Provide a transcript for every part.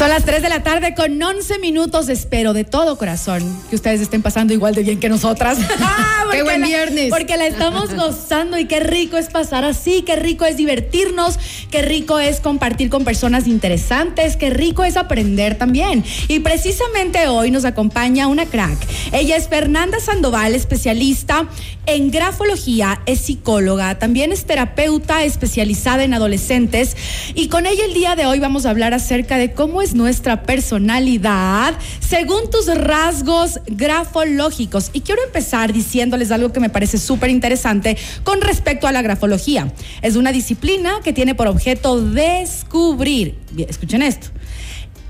Son las 3 de la tarde con 11 minutos. Espero de todo corazón que ustedes estén pasando igual de bien que nosotras. Ah, qué buen viernes. porque la estamos gozando y qué rico es pasar así, qué rico es divertirnos, qué rico es compartir con personas interesantes, qué rico es aprender también. Y precisamente hoy nos acompaña una crack. Ella es Fernanda Sandoval, especialista en grafología, es psicóloga, también es terapeuta especializada en adolescentes. Y con ella el día de hoy vamos a hablar acerca de cómo es nuestra personalidad según tus rasgos grafológicos. Y quiero empezar diciéndoles algo que me parece súper interesante con respecto a la grafología. Es una disciplina que tiene por objeto descubrir, escuchen esto,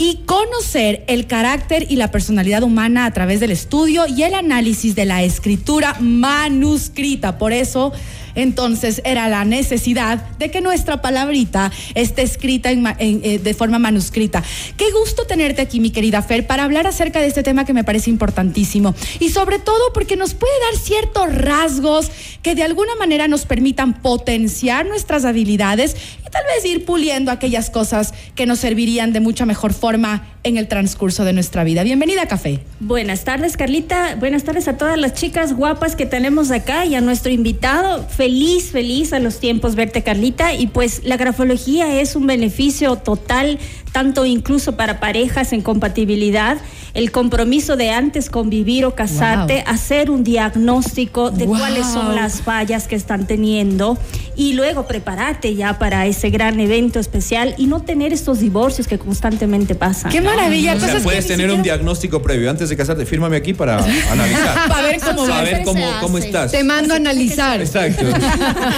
y conocer el carácter y la personalidad humana a través del estudio y el análisis de la escritura manuscrita. Por eso entonces era la necesidad de que nuestra palabrita esté escrita eh, de forma manuscrita. Qué gusto tenerte aquí, mi querida Fer, para hablar acerca de este tema que me parece importantísimo. Y sobre todo porque nos puede dar ciertos rasgos que de alguna manera nos permitan potenciar nuestras habilidades y tal vez ir puliendo aquellas cosas que nos servirían de mucha mejor forma forma en el transcurso de nuestra vida. Bienvenida Café. Buenas tardes, Carlita. Buenas tardes a todas las chicas guapas que tenemos acá y a nuestro invitado feliz, feliz a los tiempos verte, Carlita. Y pues la grafología es un beneficio total tanto incluso para parejas en compatibilidad, el compromiso de antes convivir o casarte, hacer un diagnóstico de cuáles son las fallas que están teniendo y luego prepararte ya para ese gran evento especial y no tener estos divorcios que constantemente pasan. ¡Qué maravilla! o sea, puedes tener un diagnóstico previo antes de casarte, fírmame aquí para analizar. para ver cómo, ver cómo, cómo estás. Te mando a analizar. Exacto.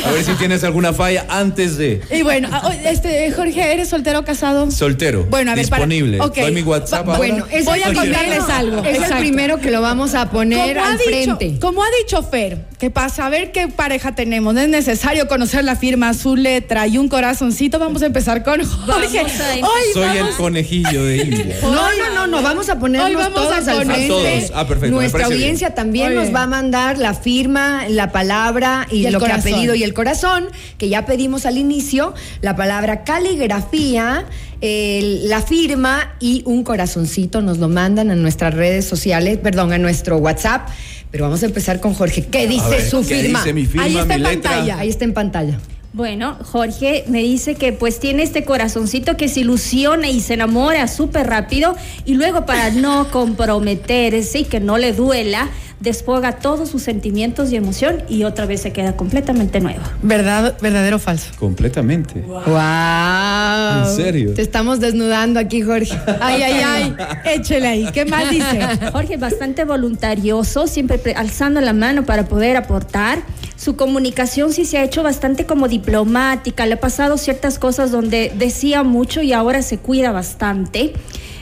A ver si tienes alguna falla antes de. Y bueno, ah, este Jorge, ¿eres soltero o casado? Soltero bueno, a ver, disponible. Para, Doy mi WhatsApp Bueno, voy a contarles algo. Es el primero que lo vamos a poner al frente. Como ha dicho Fer, que para saber qué pareja tenemos es necesario conocer la firma, su letra y un corazoncito. Vamos a empezar con Jorge. Hoy Soy el conejillo de No, no, no, no, vamos a ponernos todos al frente. Todos. Ah, perfecto. Nuestra audiencia también nos va a mandar la firma, la palabra y, lo que ha pedido y el corazón, que ya pedimos al inicio, la palabra caligrafía la firma y un corazoncito nos lo mandan a nuestras redes sociales, perdón, a nuestro WhatsApp. Pero vamos a empezar con Jorge. ¿Qué dice su firma? Ahí está en pantalla. Ahí está en pantalla. Bueno, Jorge me dice que pues tiene este corazoncito que se ilusiona y se enamora súper rápido y luego para no comprometerse y que no le duela, desfoga todos sus sentimientos y emoción y otra vez se queda completamente nueva. ¿Verdad, verdadero o falso? Completamente. Wow. ¿En serio? Te estamos desnudando aquí, Jorge. Ay, ay, ay. Échele ahí. ¿Qué más dice? Jorge, bastante voluntarioso, siempre alzando la mano para poder aportar. Su comunicación sí se ha hecho bastante como diplomática. Le ha pasado ciertas cosas donde decía mucho y ahora se cuida bastante.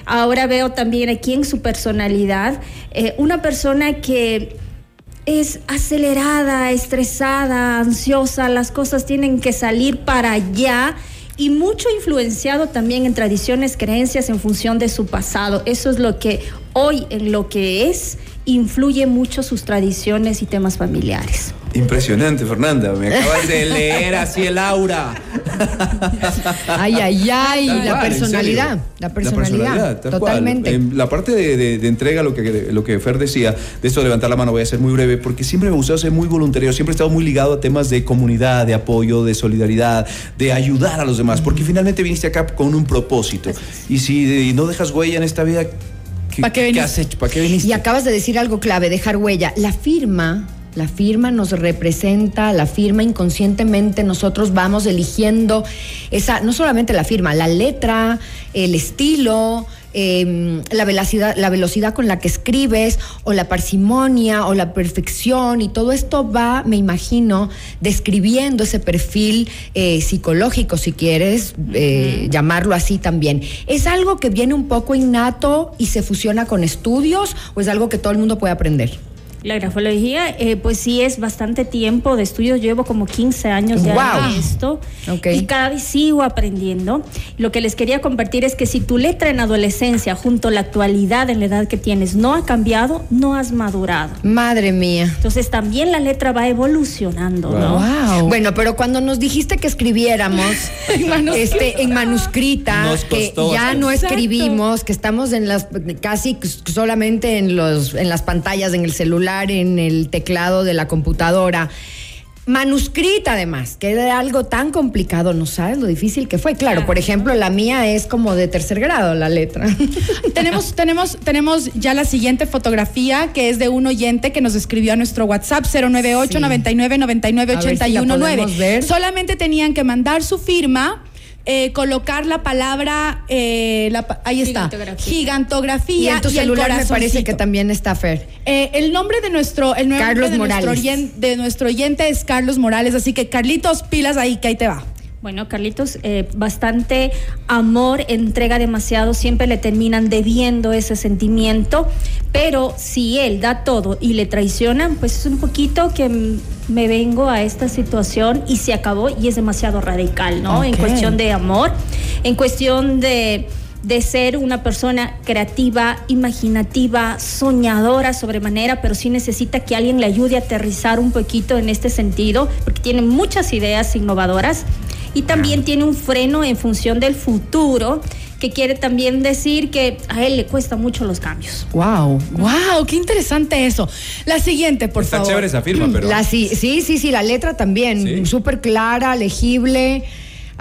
Ahora veo también aquí en su personalidad eh, una persona que es acelerada, estresada, ansiosa, las cosas tienen que salir para allá y mucho influenciado también en tradiciones, creencias en función de su pasado. Eso es lo que hoy en lo que es influye mucho sus tradiciones y temas familiares. Impresionante, Fernanda. Me acabas de leer así el aura. ay, ay, ay. la personalidad. La personalidad. totalmente. la parte de, entrega, lo que, lo que Fer decía, de esto de levantar la mano, voy a ser muy breve, porque siempre me gustó ser muy voluntario. Siempre he estado muy ligado a temas de comunidad, de apoyo, de solidaridad, de ayudar a los demás, porque finalmente viniste acá con un propósito. Y si no dejas huella en esta vida, ¿Para qué, has hecho? ¿Para qué viniste? Y acabas de decir algo clave, dejar huella. La firma la firma nos representa, la firma inconscientemente nosotros vamos eligiendo esa, no solamente la firma, la letra, el estilo, em, la, velocidad, la velocidad con la que escribes, o la parsimonia, o la perfección, y todo esto va, me imagino, describiendo ese perfil eh, psicológico, si quieres eh, llamarlo así también. ¿Es algo que viene un poco innato y se fusiona con estudios, o es algo que todo el mundo puede aprender? La grafología, eh, pues sí es bastante tiempo de estudio. Llevo como 15 años ya Wow. en esto. Ok. Y cada vez sigo aprendiendo. Lo que les quería compartir es que si tu letra en adolescencia, junto a la actualidad en la edad que tienes, no ha cambiado, no has madurado. Madre mía. Entonces también la letra va evolucionando, ¿no? Wow. Bueno, pero cuando nos dijiste que escribiéramos este, en manuscrita, Nos que ya no Exacto. escribimos, que estamos en las casi solamente en los en las pantallas, en el celular, en el teclado de la computadora. Manuscrita además, que era algo tan complicado, no sabes lo difícil que fue. Claro, por ejemplo, la mía es como de tercer grado la letra. tenemos, tenemos, tenemos ya la siguiente fotografía que es de un oyente que nos escribió a nuestro WhatsApp 098 Sí. 99 99 A ver si la 81 podemos ver. Solamente tenían que mandar su firma. Eh, colocar la palabra, eh, la ahí está, Gigantografía. gigantografía y en tu el celular me parece que también está Fer. Eh, el nombre de nuestro, el nombre Carlos de nuestro, Morales. de nuestro oyente es Carlos Morales, así que Carlitos, pilas ahí, que ahí te va. Bueno, Carlitos, eh, bastante amor, entrega demasiado, siempre le terminan debiendo ese sentimiento, pero si él da todo y le traicionan, pues es un poquito que me vengo a esta situación y se acabó y es demasiado radical, ¿no? En cuestión de amor, en cuestión de de ser una persona creativa, imaginativa, soñadora sobremanera, pero sí necesita que alguien le ayude a aterrizar un poquito en este sentido, porque tiene muchas ideas innovadoras y también tiene un freno en función del futuro, que quiere también decir que a él le cuesta mucho los cambios. Wow, wow, qué interesante eso. La siguiente, por Está favor. chévere esa firma, pero. La, sí, sí, sí, sí, la letra también, Sí. súper clara, legible.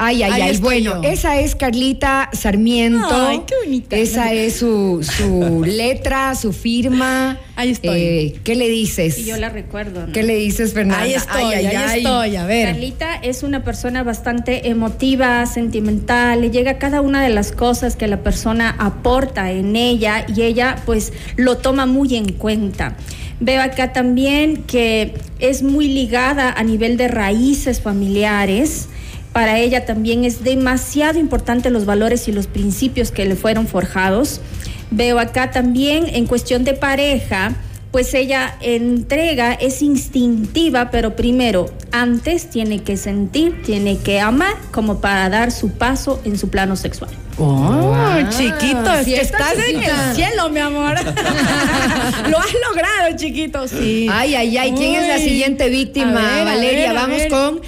Ay, ay, ay. Bueno, yo. esa es Carlita Sarmiento. Ay, qué bonita. Esa es su, su letra, su firma. Ahí estoy. Eh, ¿Qué le dices? Y yo la recuerdo. ¿no? ¿Qué le dices, Fernanda? Ahí estoy, Ay, ay, ahí ay. estoy, a ver. Carlita es una persona bastante emotiva, sentimental, le llega cada una de las cosas que la persona aporta en ella y ella pues lo toma muy en cuenta. Veo acá también que es muy ligada a nivel de raíces familiares. Para ella también es demasiado importante los valores y los principios que le fueron forjados. Veo acá también en cuestión de pareja, pues ella entrega, es instintiva, pero primero, antes tiene que sentir, tiene que amar, como para dar su paso en su plano sexual. Oh, Wow. chiquito, es Sí, que está estás en el cielo, mi amor. Lo has logrado, chiquito, sí. Ay, ay, ay, ¿quién es la siguiente víctima, a Valeria? ver, a Vamos con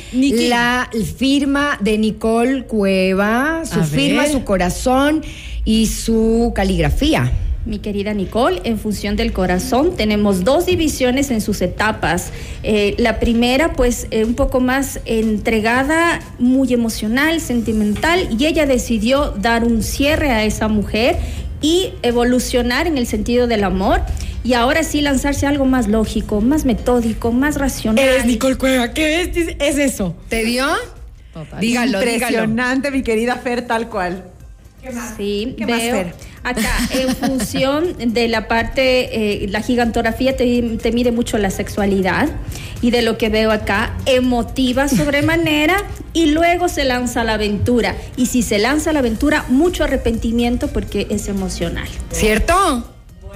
la firma de Nicole Cueva, su A firma, ver. su corazón y su caligrafía. Mi querida Nicole, en función del corazón, tenemos dos divisiones en sus etapas. Eh, la primera, pues, eh, un poco más entregada, muy emocional, sentimental, y ella decidió dar un cierre a esa mujer y evolucionar en el sentido del amor. Y ahora sí lanzarse a algo más lógico, más metódico, más racional. Eres Nicole Cueva, ¿qué es, es eso? ¿Te dio? Dígalo, dígalo. Impresionante, mi querida Fer, tal cual. Sí, ¿Qué más, veo Fer? acá en función de la parte, eh, la gigantografía te, te mide mucho la sexualidad y de lo que veo acá, emotiva sobremanera y luego se lanza a la aventura. Y si se lanza a la aventura, mucho arrepentimiento porque es emocional. ¿Cierto?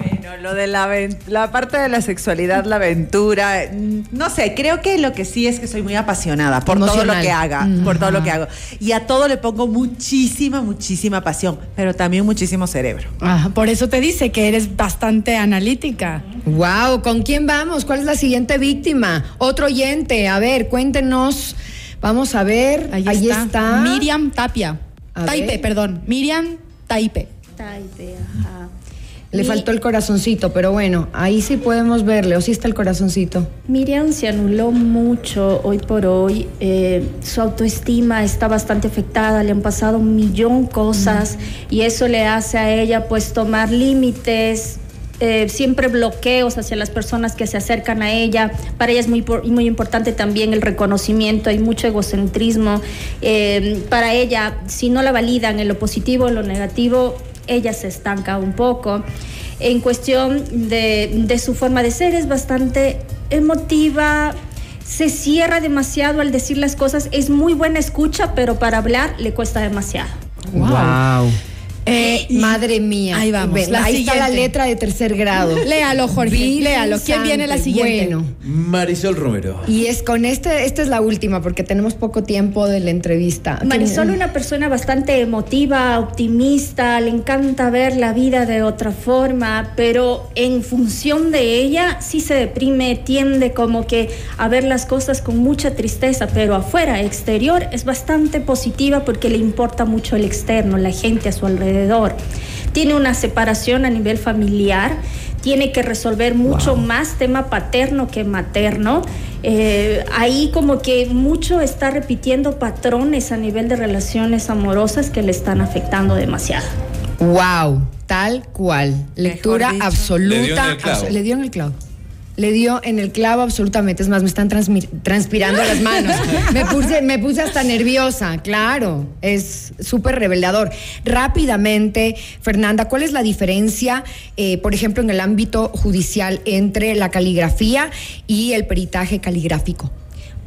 Bueno, lo de la, la parte de la sexualidad, la aventura, mm, no sé, creo que lo que sí es que soy muy apasionada por todo lo que haga, por todo lo que hago. Y a todo le pongo muchísima, muchísima pasión, pero también muchísimo cerebro. Ah, por eso te dice que eres bastante analítica. Wow, ¿con quién vamos? ¿Cuál es la siguiente víctima? Otro oyente, a ver, cuéntenos. Vamos a ver, Ahí, ahí, está. está. Miriam Tapia. A Taipe, ver. perdón. Miriam Taipe. Taipe, ajá. Le Mi- faltó el corazoncito, pero bueno, ahí sí podemos verle, o sí está el corazoncito. Miriam se anuló mucho hoy por hoy. eh, su autoestima está bastante afectada. Le han pasado un millón cosas y eso le hace a ella pues tomar límites. eh, siempre bloqueos hacia las personas que se acercan a ella. Para ella es muy, muy importante también el reconocimiento, hay mucho egocentrismo. Eh, para ella, si no la validan en lo positivo o en lo negativo, ella se estanca un poco. En cuestión de, de su forma de ser, es bastante emotiva, se cierra demasiado al decir las cosas, es muy buena escucha, pero para hablar le cuesta demasiado. Wow. Eh, y- Madre mía. Ahí vamos, Ven, la ahí está la letra de tercer grado. Léalo, Jorge, Virgen léalo. ¿Quién viene la siguiente? Bueno. Marisol Romero. Y es con este, esta es la última porque tenemos poco tiempo de la entrevista. Marisol, una persona bastante emotiva, optimista, le encanta ver la vida de otra forma, pero en función de ella sí se deprime, tiende como que a ver las cosas con mucha tristeza, pero afuera, exterior, es bastante positiva porque le importa mucho el externo, la gente a su alrededor. Tiene una separación a nivel familiar, tiene que resolver mucho más tema paterno que materno. Eh, ahí como que mucho está repitiendo patrones a nivel de relaciones amorosas que le están afectando demasiado. Wow, tal cual. Lectura absoluta. Le dio en el clavo. Le dio en el clavo. Absolutamente. Es más, me están transpirando las manos. Me puse, me puse hasta nerviosa, claro. Es súper revelador. Rápidamente, Fernanda, ¿cuál es la diferencia, eh, por ejemplo, en el ámbito judicial entre la caligrafía y el peritaje caligráfico?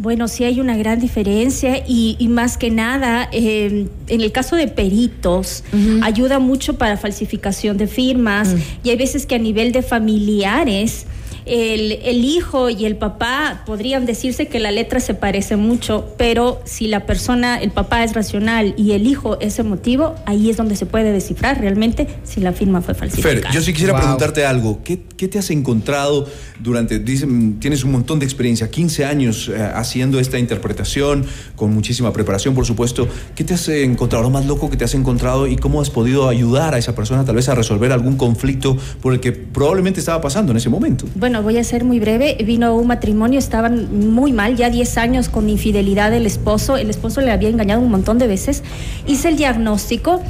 Bueno, sí hay una gran diferencia y, y más que nada, eh, en el caso de peritos, ayuda mucho para falsificación de firmas y hay veces que a nivel de familiares, el, el hijo y el papá podrían decirse que la letra se parece mucho, pero si la persona, el papá es racional y el hijo es emotivo, ahí es donde se puede descifrar realmente si la firma fue falsificada. Fer, yo sí quisiera Wow. preguntarte algo. ¿Qué, qué te has encontrado durante, dicen, tienes un montón de experiencia, 15 años eh, haciendo esta interpretación, con muchísima preparación, por supuesto. ¿Qué te has encontrado, lo más loco que te has encontrado y cómo has podido ayudar a esa persona tal vez a resolver algún conflicto por el que probablemente estaba pasando en ese momento? Bueno, voy a ser muy breve. Vino un matrimonio, estaban muy mal, ya 10 años con infidelidad del esposo. El esposo le había engañado un montón de veces. Hice el diagnóstico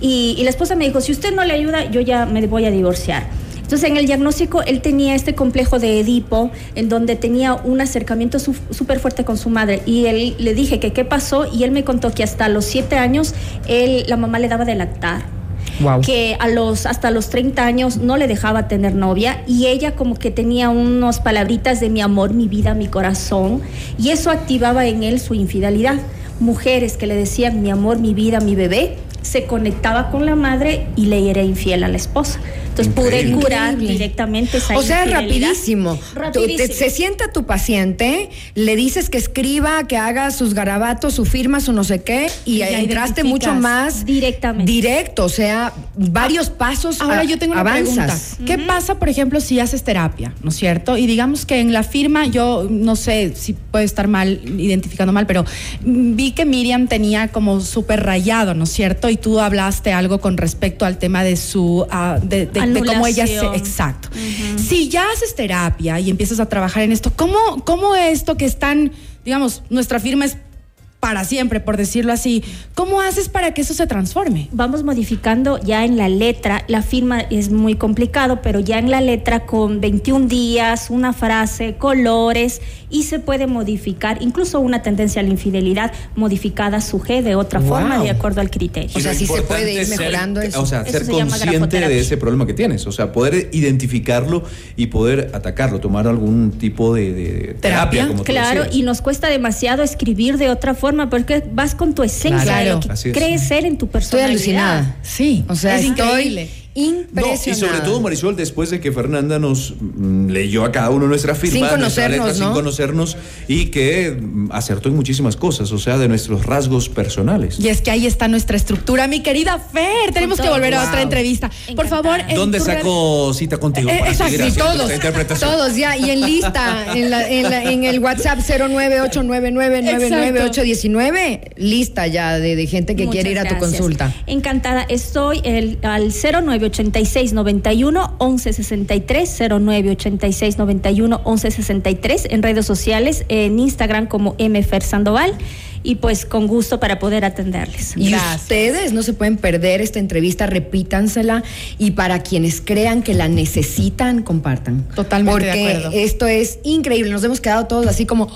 y, y la esposa me dijo, si usted no le ayuda, yo ya me voy a divorciar. Entonces, en el diagnóstico, él tenía este complejo de Edipo, en donde tenía un acercamiento súper fuerte con su madre. Y él le dije que qué pasó, y él me contó que hasta los siete años, él, la mamá le daba de lactar Que a los hasta los 30 años no le dejaba tener novia y ella como que tenía unos palabritas de mi amor, mi vida, mi corazón y eso activaba en él su infidelidad. Mujeres que le decían mi amor, mi vida, mi bebé, se conectaba con la madre y le era infiel a la esposa. Entonces pude curar directamente esa O sea, rapidísimo. Tú- te- Rapidísimo. se sienta tu paciente, le dices que escriba, que haga sus garabatos, su firma, su no sé qué, y, entraste mucho más directamente. directo, o sea, varios pasos. Ahora a- yo tengo una avanzas. pregunta. ¿Qué pasa, por ejemplo, si haces terapia, ¿no es cierto? Y digamos que en la firma, yo no sé si puede estar mal, identificando mal, pero vi que Miriam tenía como súper rayado, ¿no es cierto? Y tú hablaste algo con respecto al tema de su, ah, de, de- de cómo ella se, exacto. Si ya haces terapia y empiezas a trabajar en esto, ¿cómo, cómo esto que están, digamos, nuestra firma es para siempre, por decirlo así, ¿cómo haces para que eso se transforme? vamos modificando ya en la letra. La firma es muy complicado, pero ya en la letra con 21 días, una frase, colores y se puede modificar, incluso una tendencia a la infidelidad modificada su G de otra Wow. forma de acuerdo al criterio. O sea, sí se importante puede ir es ser- mejorando eso. O sea, Eso ser se consciente de ese problema que tienes. O sea, poder identificarlo y poder atacarlo, tomar algún tipo de, de terapia, Terapia, como tú Claro, y nos cuesta demasiado escribir de otra forma porque vas con tu esencia, Claro. de lo que Así es. crees ser en tu Estoy personalidad. alucinada. Sí, O sea, es estoy increíble. No, y sobre todo, Marisol, después de que Fernanda nos mm, leyó a cada uno nuestra firma, Sin nuestra conocernos, letra, sin ¿no? conocernos, y que mm, acertó en muchísimas cosas, o sea, de nuestros rasgos personales. Y es que ahí está nuestra estructura, mi querida Fer. Tenemos que volver a otra entrevista. Por favor, en ¿Dónde saco cita contigo? Eh, exacto, sí, todos? Todos ya, y en lista, en, la- en la- en el WhatsApp 09899999819, lista ya de, de gente que Muchas quiere ir a tu gracias. consulta. Encantada. Estoy el, al 0986 91 1163 0986 91 1163 en redes sociales, en Instagram como MFer Sandoval y pues con gusto para poder atenderles. Y Gracias. ustedes no se pueden perder esta entrevista, repítansela y para quienes crean que la necesitan, compartan. Totalmente de Porque acuerdo. esto es increíble, nos hemos quedado todos así como...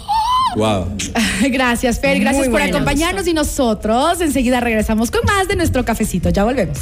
Wow. Gracias, Fer. Gracias Muy por acompañarnos y nosotros enseguida regresamos con más de nuestro cafecito. Ya volvemos.